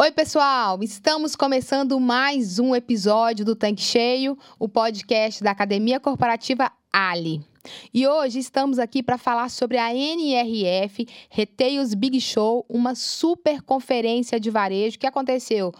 Oi, pessoal! Estamos começando mais um episódio do Tanque Cheio, o podcast da Academia Corporativa Ali. E hoje estamos aqui para falar sobre a NRF Retails Big Show, uma super conferência de varejo que aconteceu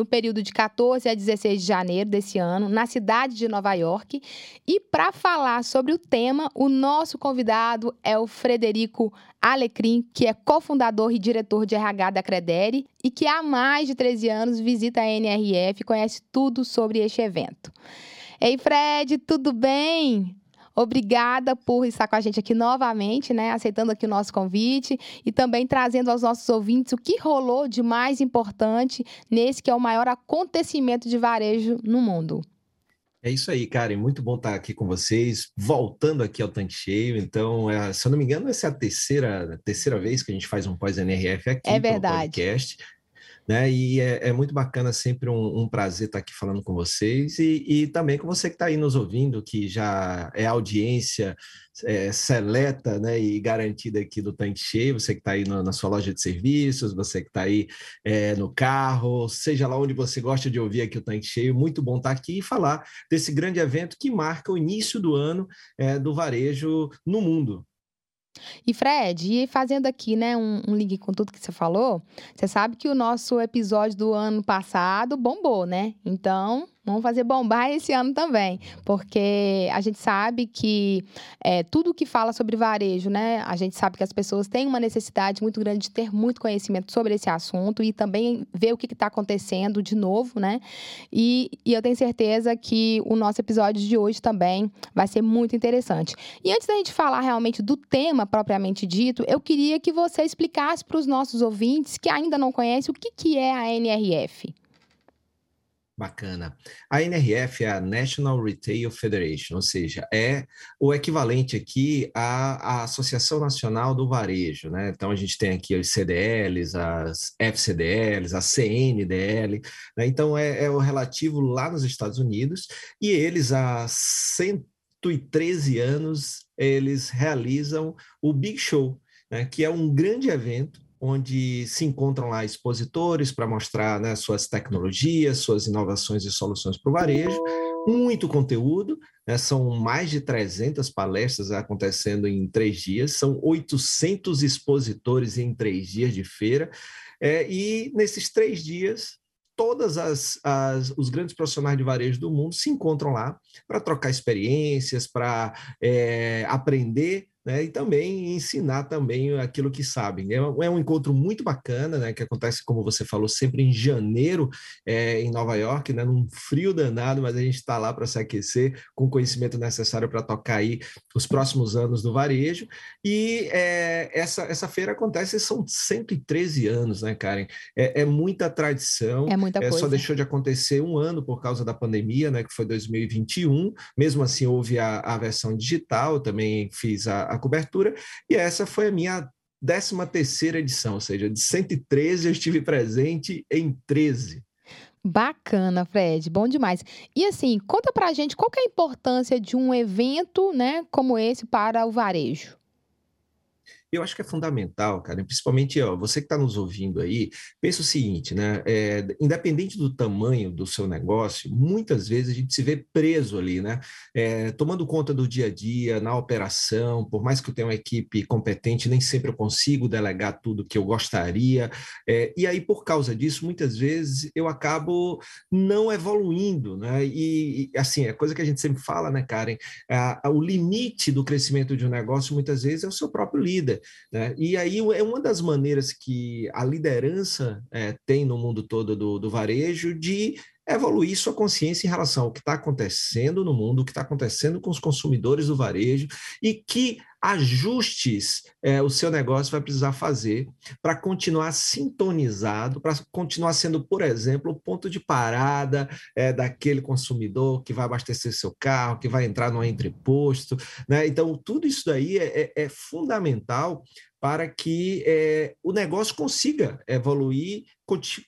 no período de 14 a 16 de janeiro desse ano, na cidade de Nova York. E para falar sobre o tema, o nosso convidado é o Frederico Alecrim, que é cofundador e diretor de RH da Credere e que há mais de 13 anos visita a NRF e conhece tudo sobre este evento. Ei, Fred, tudo bem? Obrigada por estar com a gente aqui novamente, né? Aceitando aqui o nosso convite e também trazendo aos nossos ouvintes o que rolou de mais importante nesse que é o maior acontecimento de varejo no mundo. É isso aí, Karen. Muito bom estar aqui com vocês, voltando aqui ao tanque cheio. Então, é, se eu não me engano, essa é a terceira, a terceira vez que a gente faz um pós-NRF aqui é verdade. no podcast né? E é, é muito bacana, sempre um, um, prazer estar aqui falando com vocês e, e também com você que está aí nos ouvindo, que já é audiência é, seleta né, e garantida aqui do Tanque Cheio, você que está aí no, na sua loja de serviços, você que está aí é, no carro, seja lá onde você gosta de ouvir aqui o Tanque Cheio, muito bom estar aqui e falar desse grande evento que marca o início do ano é, do varejo no mundo. E Fred, e fazendo aqui, né, um, um link com tudo que você falou, você sabe que o nosso episódio do ano passado bombou, né? Então, Vamos fazer bombar esse ano também, porque a gente sabe que é, tudo que fala sobre varejo, né? A gente sabe que as pessoas têm uma necessidade muito grande de ter muito conhecimento sobre esse assunto e também ver o que está acontecendo de novo, né? E, e eu tenho certeza que o nosso episódio de hoje também vai ser muito interessante. E antes da gente falar realmente do tema propriamente dito, eu queria que você explicasse para os nossos ouvintes que ainda não conhecem o que, que é a NRF. Bacana. A NRF é a National Retail Federation, ou seja, é o equivalente aqui à, à, Associação Nacional do Varejo, né? Então a gente tem aqui os CDLs, as FCDLs, a CNDL, né? Então é, é o relativo lá nos Estados Unidos e eles há 113 anos eles realizam o Big Show, né? Que é um grande evento onde se encontram lá expositores para mostrar né, suas tecnologias, suas inovações e soluções para o varejo, muito conteúdo, né, são mais de 300 palestras acontecendo em três dias, são 800 expositores em três dias de feira, é, e nesses três dias todas as, as, os grandes profissionais de varejo do mundo se encontram lá para trocar experiências, para é, aprender né, e também ensinar também aquilo que sabem. É, é, um encontro muito bacana, né, que acontece, como você falou, sempre em janeiro é, em Nova York, né, num frio danado, mas a gente está lá para se aquecer com o conhecimento necessário para tocar aí os próximos anos do varejo. E é, essa, essa feira acontece, são 113 anos, né, Karen? É, é muita tradição. É muita coisa. Só deixou de acontecer um ano por causa da pandemia, né, que foi 2021. Mesmo assim, houve a, a versão digital, também fiz a a cobertura, e essa foi a minha 13 terceira edição, ou seja, de 113 eu estive presente em 13. Bacana, Fred, bom demais. E assim, conta pra gente qual é a importância de um evento, né, como esse para o varejo. Eu acho que é fundamental, cara, principalmente ó, você que está nos ouvindo aí, pensa o seguinte, né? É, independente do tamanho do seu negócio, muitas vezes a gente se vê preso ali, né? É, tomando conta do dia a dia, na operação, por mais que eu tenha uma equipe competente, nem sempre eu consigo delegar tudo que eu gostaria. É, e aí, por causa disso, muitas vezes eu acabo não evoluindo, né? E, e assim, é coisa que a gente sempre fala, né, Karen? o limite do crescimento de um negócio, muitas vezes, é o seu próprio líder. Né? E aí é uma das maneiras que a liderança é, tem no mundo todo do, do varejo de evoluir sua consciência em relação ao que está acontecendo no mundo, o que está acontecendo com os consumidores do varejo e que ajustes é, o seu negócio vai precisar fazer para continuar sintonizado, para continuar sendo, por exemplo, o ponto de parada é, daquele consumidor que vai abastecer seu carro, que vai entrar no entreposto. Né? Então, tudo isso daí é, é, é fundamental para que é, o negócio consiga evoluir,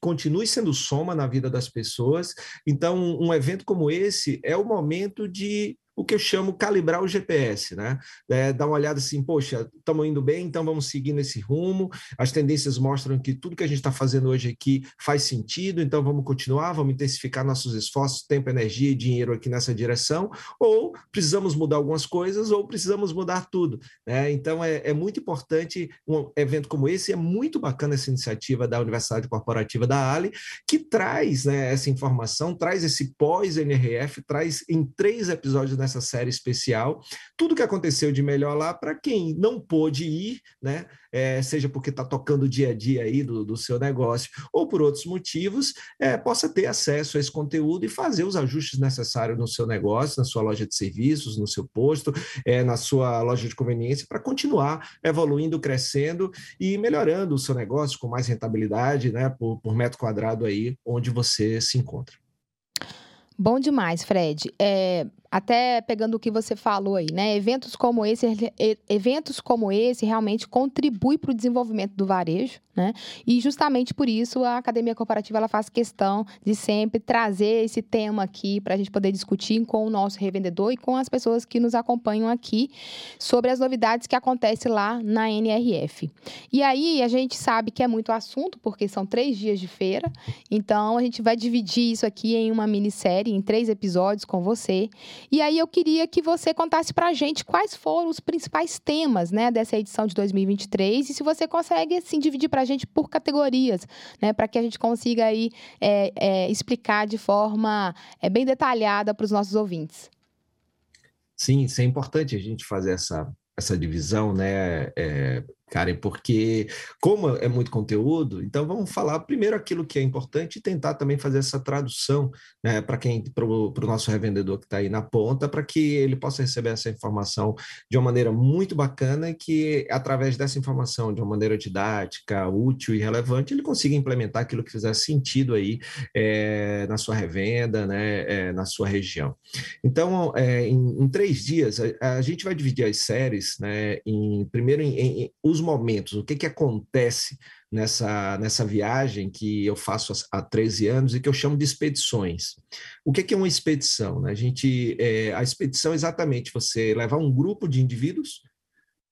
continue sendo soma na vida das pessoas. Então, um evento como esse é o momento de o que eu chamo calibrar o GPS, né? É, dar uma olhada assim, poxa, estamos indo bem, então vamos seguir nesse rumo. As tendências mostram que tudo que a gente está fazendo hoje aqui faz sentido, então vamos continuar, vamos intensificar nossos esforços, tempo, energia e dinheiro aqui nessa direção, ou precisamos mudar algumas coisas, ou precisamos mudar tudo. Né? Então é, é muito importante um evento como esse, é muito bacana essa iniciativa da Universidade Corporativa da Ali, que traz né, essa informação, traz esse pós-NRF, traz em três episódios nessa série especial tudo que aconteceu de melhor lá para quem não pôde ir, né? É, seja porque está tocando o dia a dia aí do, do seu negócio ou por outros motivos, é, possa ter acesso a esse conteúdo e fazer os ajustes necessários no seu negócio, na sua loja de serviços, no seu posto, é, na sua loja de conveniência, para continuar evoluindo, crescendo e melhorando o seu negócio com mais rentabilidade, né, por, por metro quadrado aí onde você se encontra. Bom demais, Fred. É, até pegando o que você falou aí, né? Eventos como esse, eventos como esse realmente contribuem para o desenvolvimento do varejo, né? E justamente por isso a Academia Corporativa ela faz questão de sempre trazer esse tema aqui para a gente poder discutir com o nosso revendedor e com as pessoas que nos acompanham aqui sobre as novidades que acontecem lá na NRF. E aí a gente sabe que é muito assunto, porque são três dias de feira, então a gente vai dividir isso aqui em uma minissérie, em três episódios com você. E aí eu queria que você contasse para a gente quais foram os principais temas né, dessa edição de 2023 e se você consegue assim, dividir para a gente por categorias, né, para que a gente consiga aí, é, é, explicar de forma é, bem detalhada para os nossos ouvintes. Sim, isso é importante a gente fazer essa, essa divisão, né? É, Karen, porque como é muito conteúdo, então vamos falar primeiro aquilo que é importante e tentar também fazer essa tradução né, para quem, para o nosso revendedor que está aí na ponta, para que ele possa receber essa informação de uma maneira muito bacana e que, através dessa informação, de uma maneira didática, útil e relevante, ele consiga implementar aquilo que fizer sentido aí é, na sua revenda, né, é, na sua região. Então, é, em, em, três dias, a, a, gente vai dividir as séries, né, em primeiro em, em, os momentos, o que, que acontece nessa, nessa viagem que eu faço há 13 anos e que eu chamo de expedições. O que, que é uma expedição? Né? A, gente, é, a expedição é exatamente você levar um grupo de indivíduos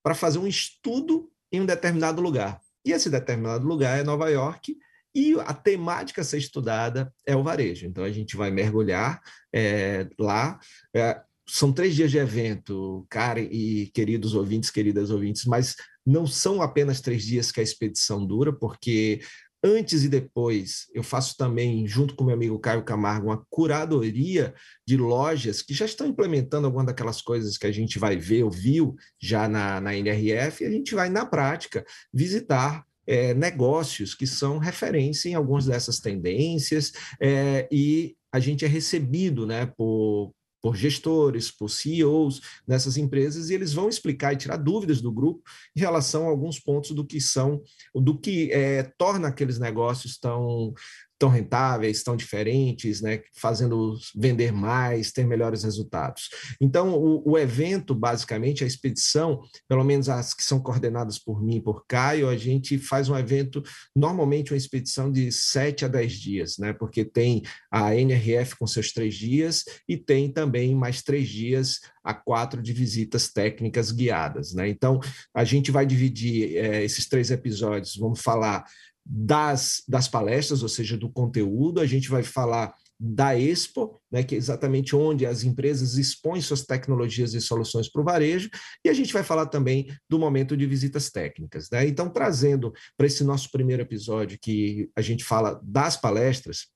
para fazer um estudo em um determinado lugar. E esse determinado lugar é Nova York, e a temática a ser estudada é o varejo. Então, a gente vai mergulhar é, lá. É, são três dias de evento, cara e queridos ouvintes, queridas ouvintes, mas não são apenas três dias que a expedição dura, porque antes e depois eu faço também, junto com meu amigo Caio Camargo, uma curadoria de lojas que já estão implementando algumas daquelas coisas que a gente vai ver ou viu já na, na NRF, e a gente vai, na prática, visitar é, negócios que são referência em algumas dessas tendências, é, e a gente é recebido né, por, por gestores, por CEOs nessas empresas, e eles vão explicar e tirar dúvidas do grupo em relação a alguns pontos do que são, do que é, torna aqueles negócios tão tão rentáveis, tão diferentes, né, fazendo vender mais, ter melhores resultados. Então, o, o, evento, basicamente, a expedição, pelo menos as que são coordenadas por mim e por Caio, a gente faz um evento, normalmente uma expedição de sete a dez dias, né, porque tem a NRF com seus três dias e tem também mais três dias a quatro de visitas técnicas guiadas. Né? Então, a gente vai dividir é, esses três episódios, vamos falar das, das palestras, ou seja, do conteúdo, a gente vai falar da Expo, né, que é exatamente onde as empresas expõem suas tecnologias e soluções para o varejo, e a gente vai falar também do momento de visitas técnicas. Né? Então, trazendo para esse nosso primeiro episódio, que a gente fala das palestras,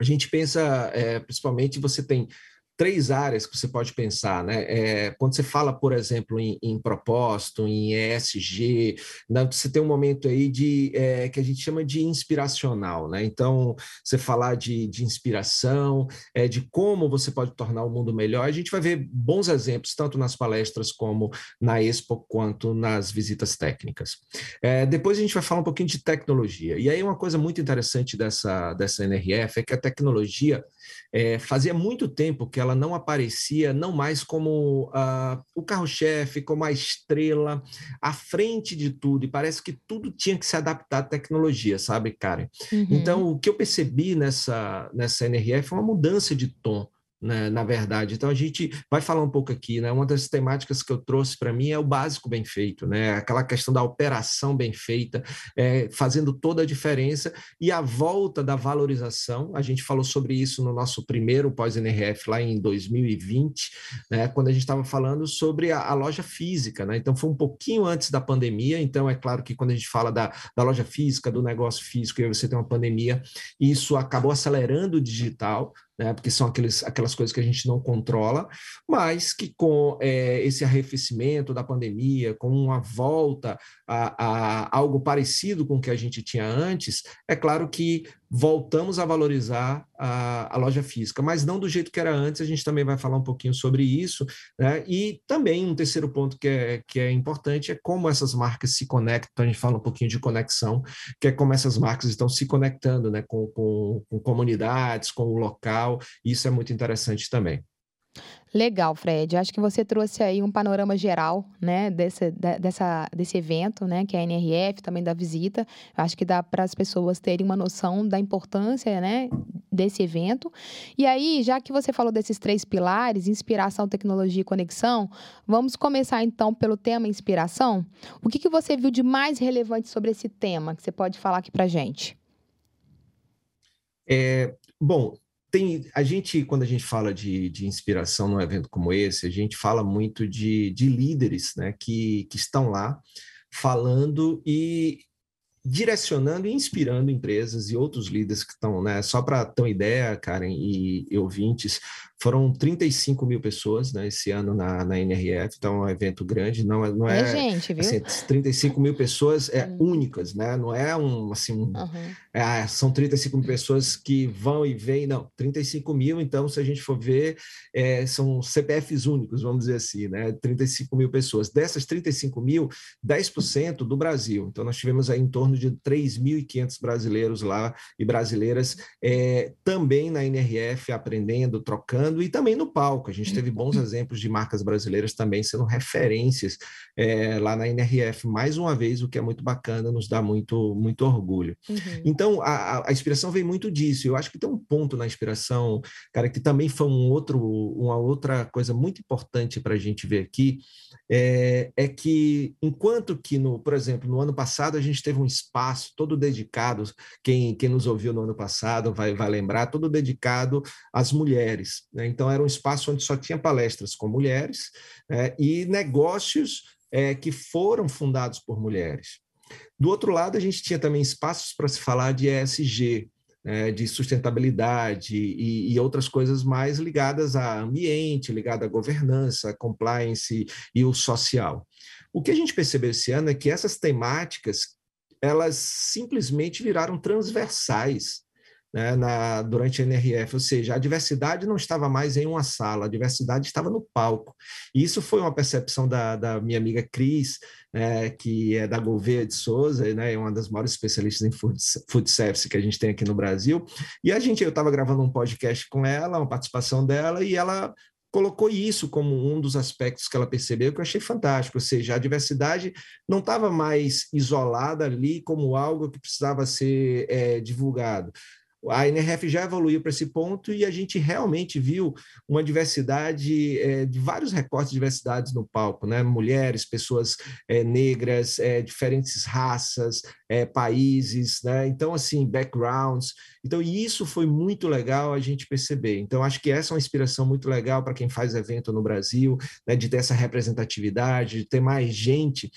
a gente pensa, é, principalmente, você tem três áreas que você pode pensar, né? É, quando você fala, por exemplo, em, em propósito, em ESG, né? você tem um momento aí de é, que a gente chama de inspiracional, né? Então, você falar de, de inspiração, é, de como você pode tornar o mundo melhor, a gente vai ver bons exemplos, tanto nas palestras como na Expo, quanto nas visitas técnicas. É, depois a gente vai falar um pouquinho de tecnologia. E aí uma coisa muito interessante dessa, dessa NRF é que a tecnologia é, fazia muito tempo que ela não aparecia, não mais como uh, o carro-chefe, como a estrela, à frente de tudo, e parece que tudo tinha que se adaptar à tecnologia, sabe, Karen? Uhum. Então, o que eu percebi nessa, nessa NRF é uma mudança de tom né, na verdade. Então a gente vai falar um pouco aqui, né? Uma das temáticas que eu trouxe para mim é o básico bem feito, né? Aquela questão da operação bem feita, é, fazendo toda a diferença e a volta da valorização. A gente falou sobre isso no nosso primeiro pós-NRF lá em 2020, né? Quando a gente estava falando sobre a, a, loja física, né? Então foi um pouquinho antes da pandemia. Então é claro que quando a gente fala da, da loja física, do negócio físico, e você tem uma pandemia, isso acabou acelerando o digital, né, porque são aqueles, aquelas coisas que a gente não controla, mas que com é, esse arrefecimento da pandemia, com uma volta a, a, algo parecido com o que a gente tinha antes, é claro que voltamos a valorizar a, a, loja física, mas não do jeito que era antes, a gente também vai falar um pouquinho sobre isso, né? E também um terceiro ponto que é, que é importante é como essas marcas se conectam, a gente fala um pouquinho de conexão, que é como essas marcas estão se conectando né? com, com, com comunidades, com o local, isso é muito interessante também. Legal, Fred. Acho que você trouxe aí um panorama geral, né, desse, dessa, desse evento, né, que é a NRF, também da visita. Acho que dá para as pessoas terem uma noção da importância, né, desse evento. E aí, já que você falou desses três pilares, inspiração, tecnologia e conexão, vamos começar então pelo tema inspiração. O que, que você viu de mais relevante sobre esse tema que você pode falar aqui para gente? É, bom, tem a gente quando a gente fala de, de inspiração num evento como esse a gente fala muito de, de líderes né que, que estão lá falando e direcionando e inspirando empresas e outros líderes que estão, né? Só para ter uma ideia, Karen e, e ouvintes, foram 35 mil pessoas né, esse ano na, na NRF, então é um evento grande, não é. Não é, é gente, viu? Assim, 35 mil pessoas é, hum. únicas, né? Não é um assim. Um, uhum. é, são 35 mil pessoas que vão e vêm, não. 35 mil, então, se a gente for ver, é, são CPFs únicos, vamos dizer assim, né? 35 mil pessoas. Dessas 35 mil, 10% do Brasil. Então, nós tivemos aí em torno de 3.500 brasileiros lá e brasileiras é, também na NRF, aprendendo, trocando e também no palco. A gente teve bons uhum. exemplos de marcas brasileiras também sendo referências é, lá na NRF, mais uma vez, o que é muito bacana, nos dá muito, muito orgulho. Uhum. Então, a, a, inspiração vem muito disso. Eu acho que tem um ponto na inspiração, cara, que também foi um outro, uma outra coisa muito importante para a gente ver aqui, é, é que enquanto que, no, por exemplo, no ano passado a gente teve um espaço todo dedicado, quem, quem nos ouviu no ano passado vai, vai lembrar, todo dedicado às mulheres. Né? Então, era um espaço onde só tinha palestras com mulheres né? e negócios é, que foram fundados por mulheres. Do outro lado, a gente tinha também espaços para se falar de ESG, é, de sustentabilidade e, e, outras coisas mais ligadas a ambiente, ligada à governança, compliance e o social. O que a gente percebeu esse ano é que essas temáticas elas simplesmente viraram transversais né, na, durante a NRF, ou seja, a diversidade não estava mais em uma sala, a diversidade estava no palco. E isso foi uma percepção da, da minha amiga Cris, né, que é da Gouveia de Souza, né, é uma das maiores especialistas em food, food service que a gente tem aqui no Brasil. E a gente, eu estava gravando um podcast com ela, uma participação dela, e ela colocou isso como um dos aspectos que ela percebeu que eu achei fantástico, ou seja, a diversidade não estava mais isolada ali como algo que precisava ser é, divulgado. A NRF já evoluiu para esse ponto e a gente realmente viu uma diversidade é, de vários recortes de diversidades no palco, né? Mulheres, pessoas é, negras, é, diferentes raças, países, né? Então, assim, backgrounds. Então, isso foi muito legal a gente perceber. Então, acho que essa é uma inspiração muito legal para quem faz evento no Brasil, né? de ter essa representatividade, de ter mais gente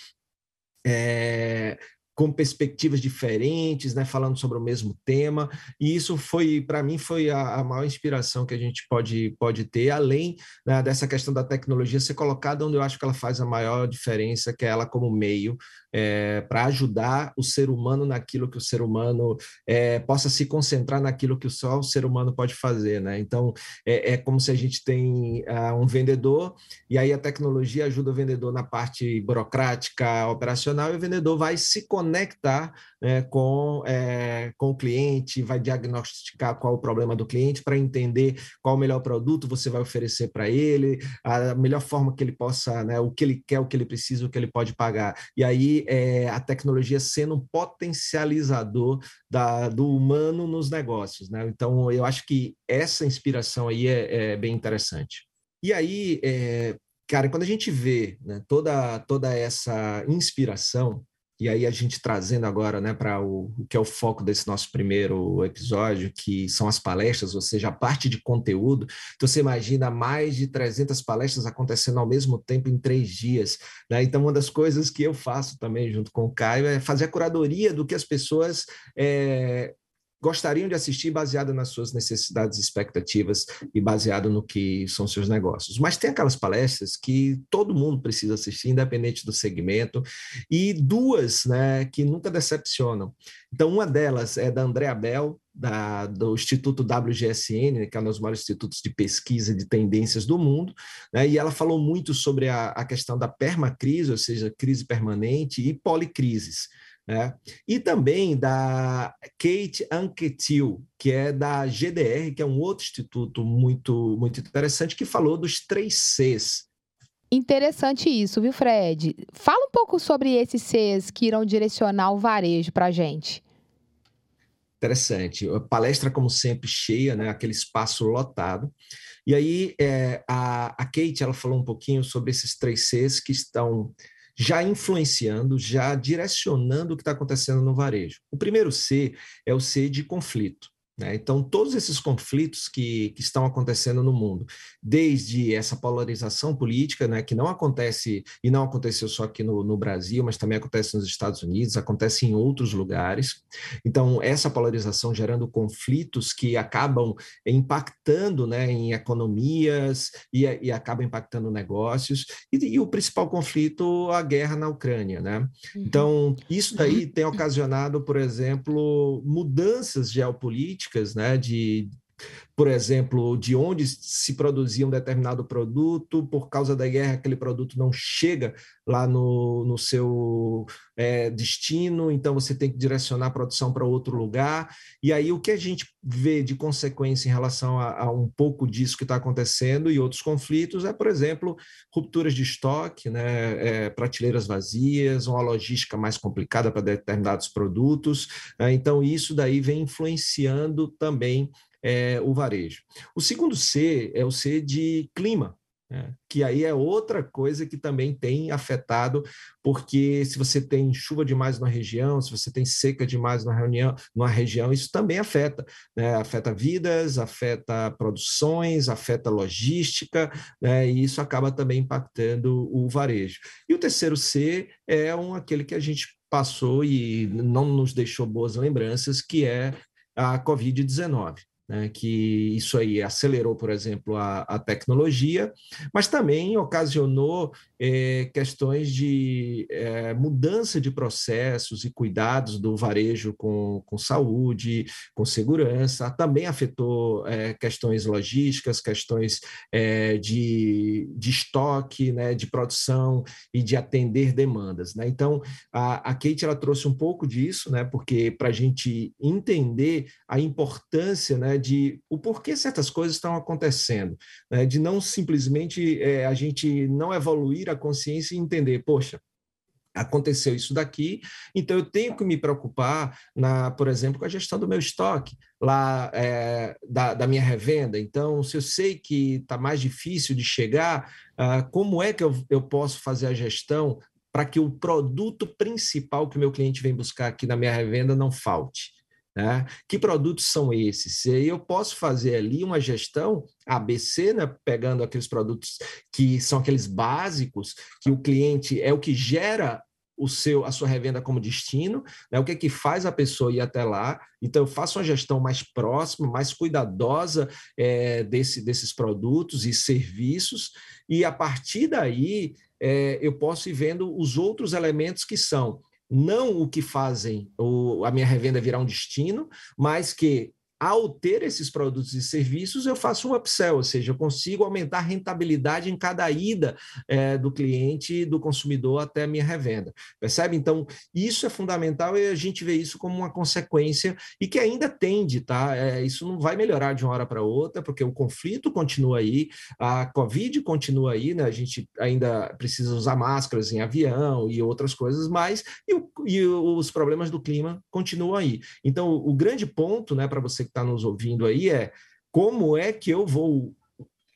é, com perspectivas diferentes, né, falando sobre o mesmo tema. E isso foi, para mim, foi a, a, maior inspiração que a gente pode, pode ter, além né, dessa questão da tecnologia ser colocada onde eu acho que ela faz a maior diferença, que é ela como meio é, para ajudar o ser humano naquilo que o ser humano é, possa se concentrar naquilo que só o ser humano pode fazer, né? Então é, é como se a gente tem uh, um vendedor e aí a tecnologia ajuda o vendedor na parte burocrática, operacional e o vendedor vai se conectar né, com, é, com o cliente, vai diagnosticar qual o problema do cliente para entender qual o melhor produto você vai oferecer para ele, a melhor forma que ele possa, né, o que ele quer, o que ele precisa, o que ele pode pagar. E aí é, a tecnologia sendo um potencializador da, do humano nos negócios. Né? Então, eu acho que essa inspiração aí é, é bem interessante. E aí, é, cara, quando a gente vê né, toda, toda essa inspiração, e aí a gente trazendo agora né, para o, o que é o foco desse nosso primeiro episódio, que são as palestras, ou seja, a parte de conteúdo. Então você imagina mais de 300 palestras acontecendo ao mesmo tempo em três dias. Né? Então uma das coisas que eu faço também junto com o Caio é fazer a curadoria do que as pessoas é, gostariam de assistir baseado nas suas necessidades e expectativas e baseado no que são seus negócios. Mas tem aquelas palestras que todo mundo precisa assistir, independente do segmento, e duas né, que nunca decepcionam. Então, uma delas é da Andrea Bell, da, do Instituto WGSN, que é um dos maiores institutos de pesquisa de tendências do mundo, né, e ela falou muito sobre a, a questão da permacrise, ou seja, crise permanente, e policrises. Né? E também da Kate Anquetil, que é da GDR, que é um outro instituto muito, muito interessante, que falou dos três Cs. Interessante isso, viu, Fred? Fala um pouco sobre esses Cs que irão direcionar o varejo para a gente. Interessante. A palestra, como sempre, cheia, né? aquele espaço lotado. E aí, é, a, a Kate ela falou um pouquinho sobre esses três Cs que estão já influenciando, já direcionando o que está acontecendo no varejo. O primeiro C é o C de conflito. Né? Então, todos esses conflitos que, que estão acontecendo no mundo, desde essa polarização política, né, que não acontece, e não aconteceu só aqui no, no Brasil, mas também acontece nos Estados Unidos, acontece em outros lugares. Então, essa polarização gerando conflitos que acabam impactando né, em economias e, e acabam impactando negócios. E, e, o principal conflito, a guerra na Ucrânia. Né? Uhum. Então, isso daí tem ocasionado, por exemplo, mudanças geopolíticas políticas, né, de, por exemplo, de onde se produzia um determinado produto, por causa da guerra, aquele produto não chega lá no, no seu é, destino, então você tem que direcionar a produção para outro lugar. E aí o que a gente vê de consequência em relação a, a um pouco disso que está acontecendo e outros conflitos é, por exemplo, rupturas de estoque, né, é, prateleiras vazias, uma logística mais complicada para determinados produtos. Né, então, isso daí vem influenciando também é, o varejo. O segundo C é o C de clima, né? que aí é outra coisa que também tem afetado, porque se você tem chuva demais na região, se você tem seca demais na reunião, numa região, isso também afeta, né? afeta vidas, afeta produções, afeta logística, né? e isso acaba também impactando o varejo. E o terceiro C é um, aquele que a gente passou e não nos deixou boas lembranças, que é a Covid-19 né, que isso aí acelerou, por exemplo, a, a tecnologia, mas também ocasionou é, questões de é, mudança de processos e cuidados do varejo com, com saúde, com segurança, também afetou é, questões logísticas, questões de, de estoque, né, de produção e de atender demandas. Né? Então, a, a Kate ela trouxe um pouco disso, né, porque para a gente entender a importância né, de o porquê certas coisas estão acontecendo, né? de não simplesmente é, a gente não evoluir a consciência e entender, poxa, aconteceu isso daqui, então eu tenho que me preocupar, na, por exemplo, com a gestão do meu estoque, lá é, da, da, minha revenda. Então, se eu sei que está mais difícil de chegar, ah, como é que eu, eu posso fazer a gestão para que o produto principal que o meu cliente vem buscar aqui na minha revenda não falte? Né? Que produtos são esses? E eu posso fazer ali uma gestão ABC, né? pegando aqueles produtos que são aqueles básicos, que o cliente é o que gera o seu a sua revenda como destino, né? o que é que faz a pessoa ir até lá. Então, eu faço uma gestão mais próxima, mais cuidadosa é, desse, desses produtos e serviços, e a partir daí é, eu posso ir vendo os outros elementos que são não o que fazem o, a minha revenda virar um destino, mas que ao ter esses produtos e serviços, eu faço um upsell, ou seja, eu consigo aumentar a rentabilidade em cada ida é, do cliente, do consumidor até a minha revenda. Percebe? Então, isso é fundamental e a gente vê isso como uma consequência e que ainda tende, tá? É, isso não vai melhorar de uma hora para outra, porque o conflito continua aí, a Covid continua aí, né? A gente ainda precisa usar máscaras em avião e outras coisas mais, e, o, e os problemas do clima continuam aí. Então, o grande ponto, né, para você está nos ouvindo aí é como é que eu vou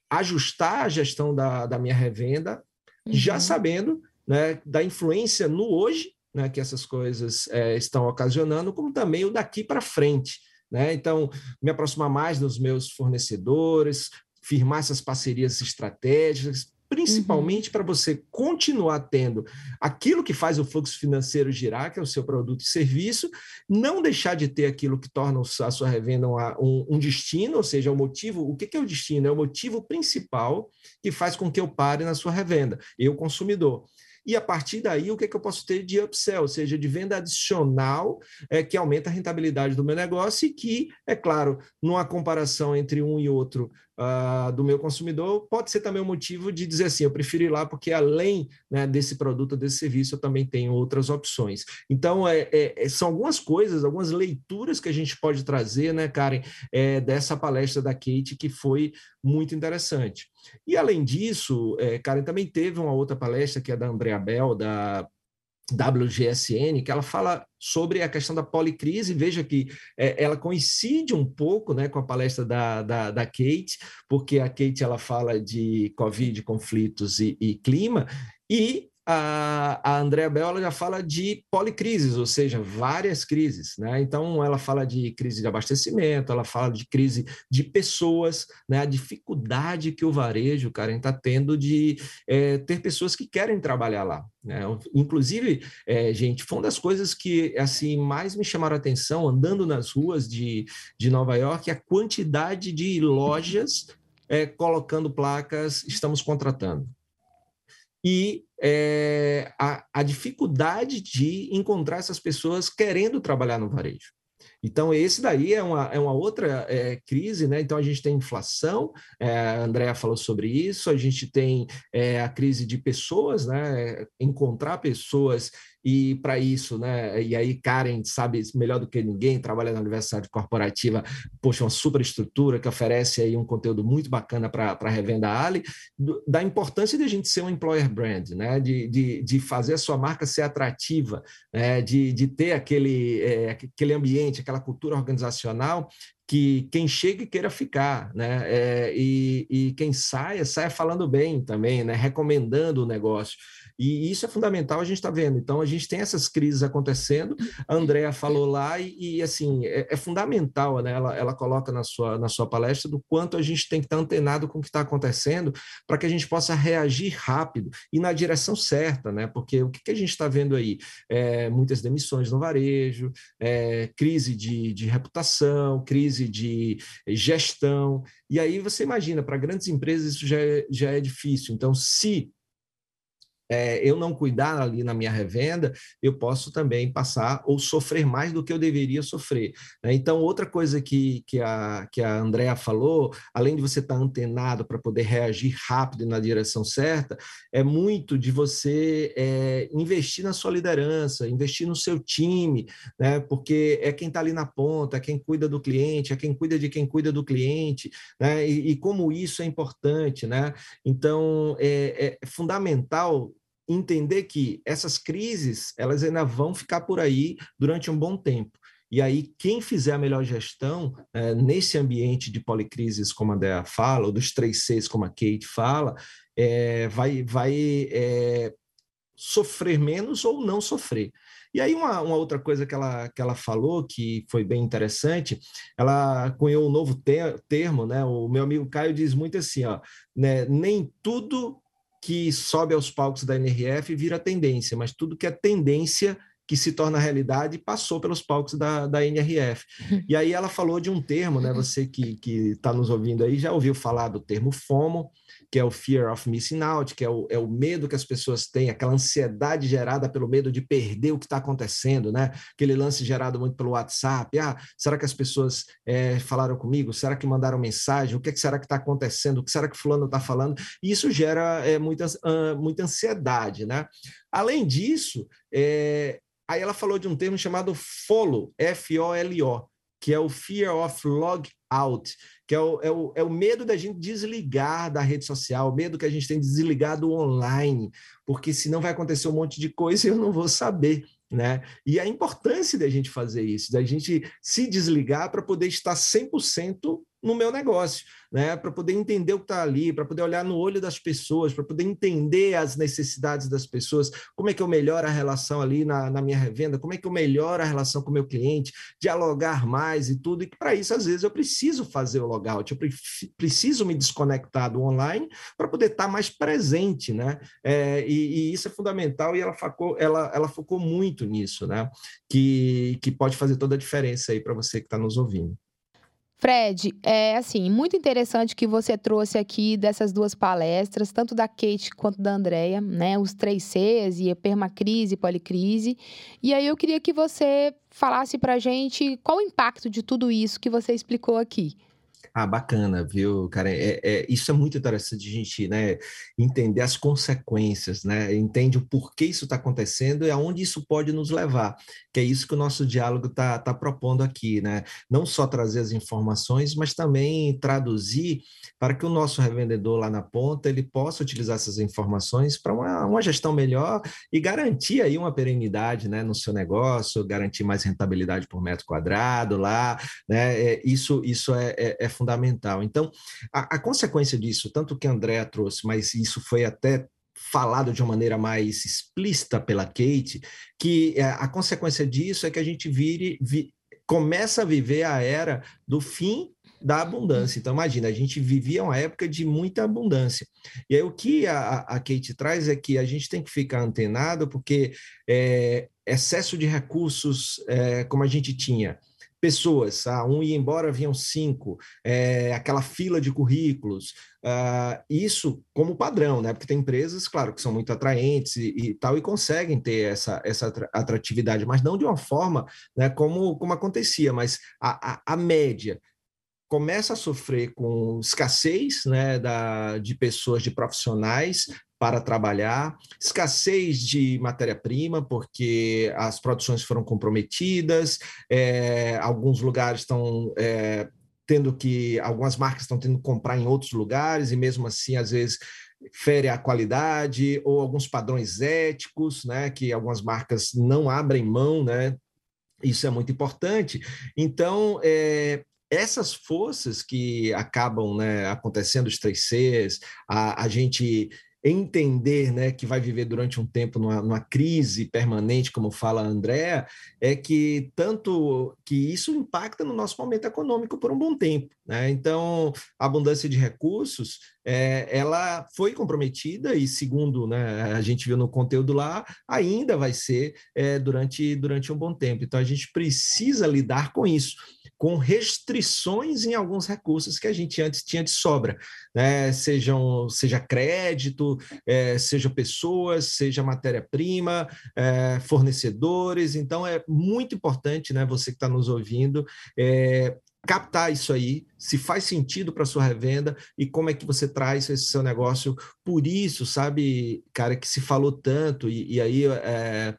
ajustar a gestão da, da minha revenda, uhum. já sabendo né, da influência no hoje, né, que essas coisas é, estão ocasionando, como também o daqui para frente. Né? Então, me aproximar mais dos meus fornecedores, firmar essas parcerias estratégicas, principalmente uhum. para você continuar tendo aquilo que faz o fluxo financeiro girar, que é o seu produto e serviço, não deixar de ter aquilo que torna a sua revenda um, um destino, ou seja, o motivo, o que é o destino? É o motivo principal que faz com que eu pare na sua revenda, eu consumidor. E a partir daí, o que, é que eu posso ter de upsell, ou seja, de venda adicional, é, que aumenta a rentabilidade do meu negócio e que, é claro, numa comparação entre um e outro uh, do meu consumidor, pode ser também um motivo de dizer assim: eu prefiro ir lá porque além né, desse produto, desse serviço, eu também tenho outras opções. Então, é, é, é, são algumas coisas, algumas leituras que a gente pode trazer, né, Karen, é, dessa palestra da Kate, que foi muito interessante. E além disso, é, Karen também teve uma outra palestra que é da Andrea Bell, da WGSN, que ela fala sobre a questão da policrise. Veja que é, ela coincide um pouco né, com a palestra da, da, da, Kate, porque a Kate ela fala de Covid, conflitos e, e clima, e a, a Andrea Bell já fala de policrises, ou seja, várias crises. Né? Então, ela fala de crise de abastecimento, ela fala de crise de pessoas, né? a dificuldade que o varejo, cara, está tendo de é, ter pessoas que querem trabalhar lá. Né? Inclusive, é, gente, foi uma das coisas que assim mais me chamaram a atenção andando nas ruas de, de Nova York, a quantidade de lojas é, colocando placas, estamos contratando e é, a, a dificuldade de encontrar essas pessoas querendo trabalhar no varejo. Então, esse daí é uma, é uma outra é, crise, né? Então, a gente tem inflação, é, a Andrea falou sobre isso, a gente tem é, a crise de pessoas, né? Encontrar pessoas e para isso, né? E aí Karen sabe melhor do que ninguém, trabalha na universidade corporativa, poxa, uma super estrutura que oferece aí um conteúdo muito bacana para a revenda Ali, do, da importância de a gente ser um employer brand, né? De, de, de fazer a sua marca ser atrativa, né? de, de ter aquele, é, aquele ambiente, aquela cultura organizacional que quem chega e queira ficar, né? É, e, e quem saia, saia falando bem também, né? Recomendando o negócio. E isso é fundamental, a gente está vendo. Então, a gente tem essas crises acontecendo. A Andrea falou lá, e, e assim, é, é, fundamental, né? Ela, ela coloca na sua, na sua palestra do quanto a gente tem que estar tá antenado com o que está acontecendo para que a gente possa reagir rápido e na direção certa, né? Porque o que, que a gente está vendo aí? É, muitas demissões no varejo, é, crise de, de reputação, crise de gestão. E aí você imagina, para grandes empresas isso já é, já é difícil. Então, se é, eu não cuidar ali na minha revenda, eu posso também passar ou sofrer mais do que eu deveria sofrer. Né? Então, outra coisa que, que, a, que a Andrea falou, além de você estar antenado para poder reagir rápido na direção certa, é muito de você é, investir na sua liderança, investir no seu time, né? porque é quem está ali na ponta, é quem cuida do cliente, é quem cuida de quem cuida do cliente, né? e, e como isso é importante. Né? Então, é, é fundamental entender que essas crises elas ainda vão ficar por aí durante um bom tempo. E aí, quem fizer a melhor gestão é, nesse ambiente de policrises, como a Dea fala, ou dos três Cs, como a Kate fala, é, vai, vai é, sofrer menos ou não sofrer. E aí, uma, uma, outra coisa que ela, que ela falou, que foi bem interessante, ela cunhou um novo termo, né? O meu amigo Caio diz muito assim, ó, né? nem tudo que sobe aos palcos da NRF vira tendência, mas tudo que é tendência que se torna realidade passou pelos palcos da, da NRF. E aí ela falou de um termo, né? Você que está nos ouvindo aí já ouviu falar do termo FOMO, que é o Fear of Missing Out, que é o, é o medo que as pessoas têm, aquela ansiedade gerada pelo medo de perder o que está acontecendo, né? Aquele lance gerado muito pelo WhatsApp. Ah, será que as pessoas é, falaram comigo? Será que mandaram mensagem? O que, é que será que está acontecendo? O que será que fulano está falando? E isso gera é, muita, uh, muita ansiedade, né? Além disso, é, Aí ela falou de um termo chamado FOLO, F-O-L-O, que é o Fear of Log Out, que é o, é, o, é o medo da gente desligar da rede social, o medo que a gente tem de desligar do online, porque senão vai acontecer um monte de coisa e eu não vou saber. Né? E a importância da gente fazer isso, da gente se desligar para poder estar 100% no meu negócio, né? Para poder entender o que está ali, para poder olhar no olho das pessoas, para poder entender as necessidades das pessoas, como é que eu melhoro a relação ali na, na minha revenda, como é que eu melhoro a relação com o meu cliente, dialogar mais e tudo. E para isso, às vezes, eu preciso fazer o logout, eu preciso me desconectar do online para poder estar tá mais presente, né? É, e, e, isso é fundamental e ela focou, ela, ela focou muito nisso, né? Que, que pode fazer toda a diferença aí para você que está nos ouvindo. Fred, é assim, muito interessante que você trouxe aqui dessas duas palestras, tanto da Kate quanto da Andrea, né? Os três Cs e a permacrise policrise. E aí eu queria que você falasse pra gente qual o impacto de tudo isso que você explicou aqui. Ah, bacana, viu, cara? É, é, isso é muito interessante a gente né, entender as consequências, né? Entende o porquê isso está acontecendo e aonde isso pode nos levar, que é isso que o nosso diálogo está tá propondo aqui, né? Não só trazer as informações, mas também traduzir para que o nosso revendedor lá na ponta ele possa utilizar essas informações para uma, uma gestão melhor e garantir aí uma perenidade né, no seu negócio, garantir mais rentabilidade por metro quadrado lá, né? É, isso, isso é, é, é fundamental. Então, a, a consequência disso, tanto que a Andrea trouxe, mas isso foi até falado de uma maneira mais explícita pela Kate, que é, a consequência disso é que a gente vire, vi, começa a viver a era do fim da abundância. Então, imagina, a gente vivia uma época de muita abundância. E aí, o que a, a Kate traz é que a gente tem que ficar antenado, porque é, excesso de recursos, é, como a gente tinha, pessoas, ah, um ia embora, vinham cinco, é, aquela fila de currículos, ah, isso como padrão, né? Porque tem empresas, claro, que são muito atraentes e, e, tal, e conseguem ter essa, essa atratividade, mas não de uma forma né, como, como acontecia, mas a, a, a média começa a sofrer com escassez né, da, de pessoas, de profissionais, para trabalhar, escassez de matéria-prima, porque as produções foram comprometidas, é, alguns lugares estão é, tendo que, algumas marcas estão tendo que comprar em outros lugares, e mesmo assim, às vezes, fere a qualidade, ou alguns padrões éticos, né, que algumas marcas não abrem mão, né, isso é muito importante. Então, é, essas forças que acabam né, acontecendo, os três Cs, a, a gente entender né, que vai viver durante um tempo numa, numa, crise permanente, como fala a Andrea, é que tanto que isso impacta no nosso momento econômico por um bom tempo. Né? Então, a abundância de recursos, é, ela foi comprometida e, segundo né, a gente viu no conteúdo lá, ainda vai ser é, durante, durante um bom tempo. Então, a gente precisa lidar com isso com restrições em alguns recursos que a gente antes tinha de sobra, né? Sejam, seja crédito, é, seja pessoas, seja matéria-prima, fornecedores. Então, é muito importante, né, você que está nos ouvindo, captar isso aí, se faz sentido para sua revenda e como é que você traz esse seu negócio. Por isso, sabe, cara, que se falou tanto, e, e aí é,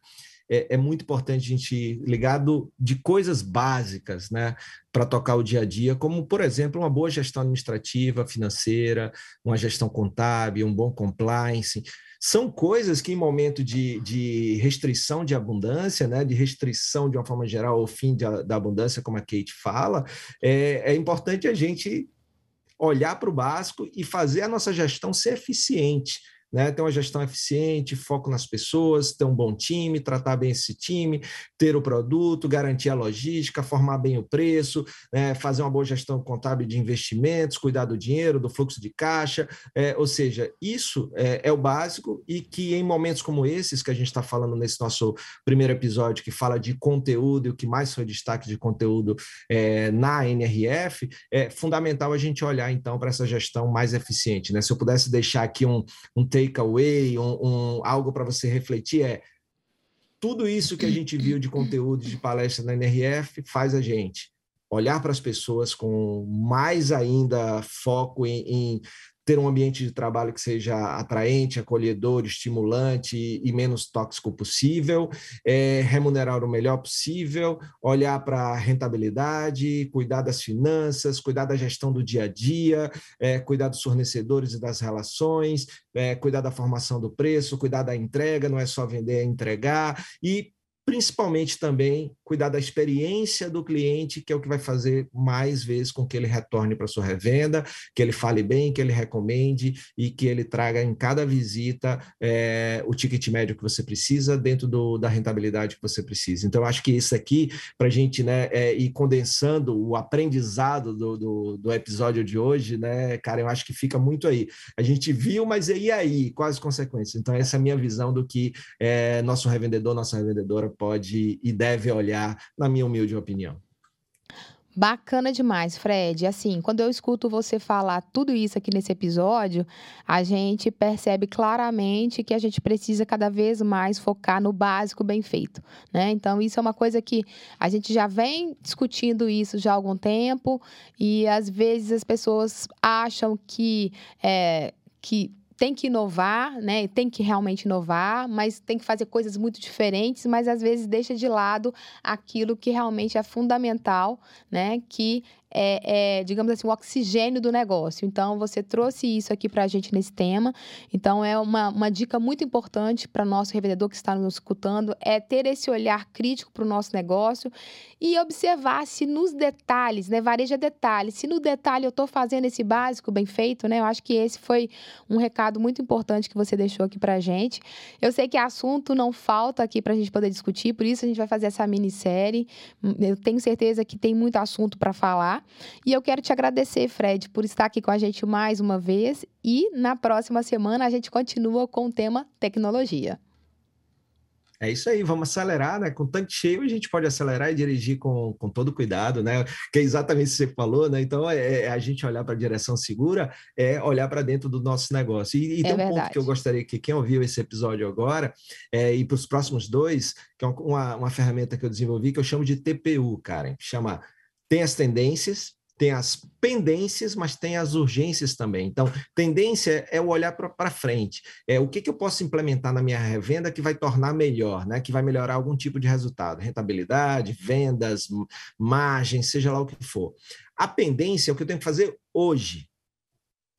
é, é, muito importante a gente ligado de coisas básicas, né, para tocar o dia a dia, como, por exemplo, uma boa gestão administrativa, financeira, uma gestão contábil, um bom compliance. São coisas que, em momento de, de restrição de abundância, né, de restrição de uma forma geral ao fim de, da abundância, como a Kate fala, é, é importante a gente olhar para o básico e fazer a nossa gestão ser eficiente né? Ter uma gestão eficiente, foco nas pessoas, ter um bom time, tratar bem esse time, ter o produto, garantir a logística, formar bem o preço, né? fazer uma boa gestão contábil de investimentos, cuidar do dinheiro, do fluxo de caixa, é, ou seja, isso é, é o básico e que em momentos como esses que a gente está falando nesse nosso primeiro episódio, que fala de conteúdo e o que mais foi destaque de conteúdo é, na NRF, é fundamental a gente olhar então para essa gestão mais eficiente. Né? Se eu pudesse deixar aqui um, um takeaway, um, um, algo para você refletir, é tudo isso que a gente viu de conteúdo de palestra na NRF faz a gente olhar para as pessoas com mais ainda foco em, em ter um ambiente de trabalho que seja atraente, acolhedor, estimulante e menos tóxico possível, é, remunerar o melhor possível, olhar para a rentabilidade, cuidar das finanças, cuidar da gestão do dia a dia, é, cuidar dos fornecedores e das relações, é, cuidar da formação do preço, cuidar da entrega, não é só vender, é entregar, e principalmente também cuidar da experiência do cliente, que é o que vai fazer mais vezes com que ele retorne para sua revenda, que ele fale bem, que ele recomende e que ele traga em cada visita é, o ticket médio que você precisa dentro do, da rentabilidade que você precisa. Então, acho que isso aqui, para a gente né, é, ir condensando o aprendizado do, do, do, episódio de hoje, né, cara, eu acho que fica muito aí. A gente viu, mas e aí? Quais as consequências? Então, essa é a minha visão do que é, nosso revendedor, nossa revendedora pode e deve olhar, na minha humilde opinião. Bacana demais, Fred. Assim, quando eu escuto você falar tudo isso aqui nesse episódio, a gente percebe claramente que a gente precisa cada vez mais focar no básico bem feito, né? Então, isso é uma coisa que a gente já vem discutindo isso já há algum tempo e às vezes as pessoas acham que é, que tem que inovar, né? Tem que realmente inovar, mas tem que fazer coisas muito diferentes, mas às vezes deixa de lado aquilo que realmente é fundamental, né? Que é, é, digamos assim, o oxigênio do negócio. Então, você trouxe isso aqui para a gente nesse tema. Então, é uma, uma dica muito importante para nosso revendedor que está nos escutando, é ter esse olhar crítico para o nosso negócio e observar se nos detalhes, né, vareja detalhes, se no detalhe eu estou fazendo esse básico bem feito, né, eu acho que esse foi um recado muito importante que você deixou aqui para a gente. Eu sei que assunto não falta aqui para a gente poder discutir, por isso a gente vai fazer essa minissérie. Eu tenho certeza que tem muito assunto para falar. E eu quero te agradecer, Fred, por estar aqui com a gente mais uma vez. E na próxima semana a gente continua com o tema tecnologia. É isso aí, vamos acelerar, né? Com tanque cheio a gente pode acelerar e dirigir com, com todo cuidado, né? Que é exatamente o que você falou, né? Então é, é a gente olhar para a direção segura, é olhar para dentro do nosso negócio. E, e é tem um verdade. ponto que eu gostaria que quem ouviu esse episódio agora é, e para os próximos dois, que é uma, uma ferramenta que eu desenvolvi que eu chamo de TPU, Karen, que chama tem as tendências, tem as pendências, mas tem as urgências também. Então, tendência é o olhar para frente. É o que, que eu posso implementar na minha revenda que vai tornar melhor, né? Que vai melhorar algum tipo de resultado, rentabilidade, vendas, margem, seja lá o que for. A pendência é o que eu tenho que fazer hoje,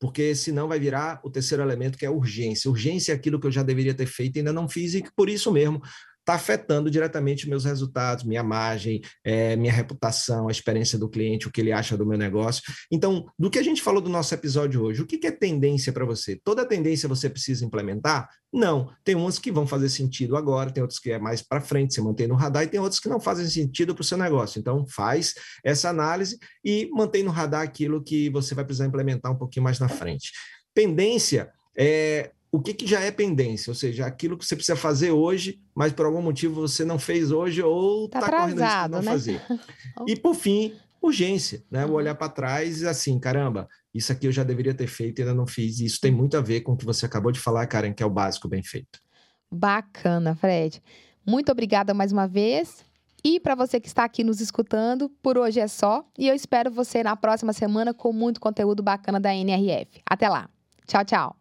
porque senão vai virar o terceiro elemento que é urgência. Urgência é aquilo que eu já deveria ter feito e ainda não fiz e por isso mesmo está afetando diretamente meus resultados, minha margem, é, minha reputação, a experiência do cliente, o que ele acha do meu negócio. Então, do que a gente falou do nosso episódio hoje, o que, que é tendência para você? Toda tendência você precisa implementar? Não. Tem umas que vão fazer sentido agora, tem outras que é mais para frente, você mantém no radar, e tem outras que não fazem sentido para o seu negócio. Então, faz essa análise e mantém no radar aquilo que você vai precisar implementar um pouquinho mais na frente. Tendência é o que, que já é pendência, ou seja, aquilo que você precisa fazer hoje, mas por algum motivo você não fez hoje ou está tá correndo risco de não né? fazer. e por fim, urgência, né? Uhum. olhar para trás e assim, caramba, isso aqui eu já deveria ter feito e ainda não fiz. E isso tem muito a ver com o que você acabou de falar, Karen, que é o básico bem feito. Bacana, Fred. Muito obrigada mais uma vez. E para você que está aqui nos escutando, por hoje é só. E eu espero você na próxima semana com muito conteúdo bacana da NRF. Até lá. Tchau, tchau.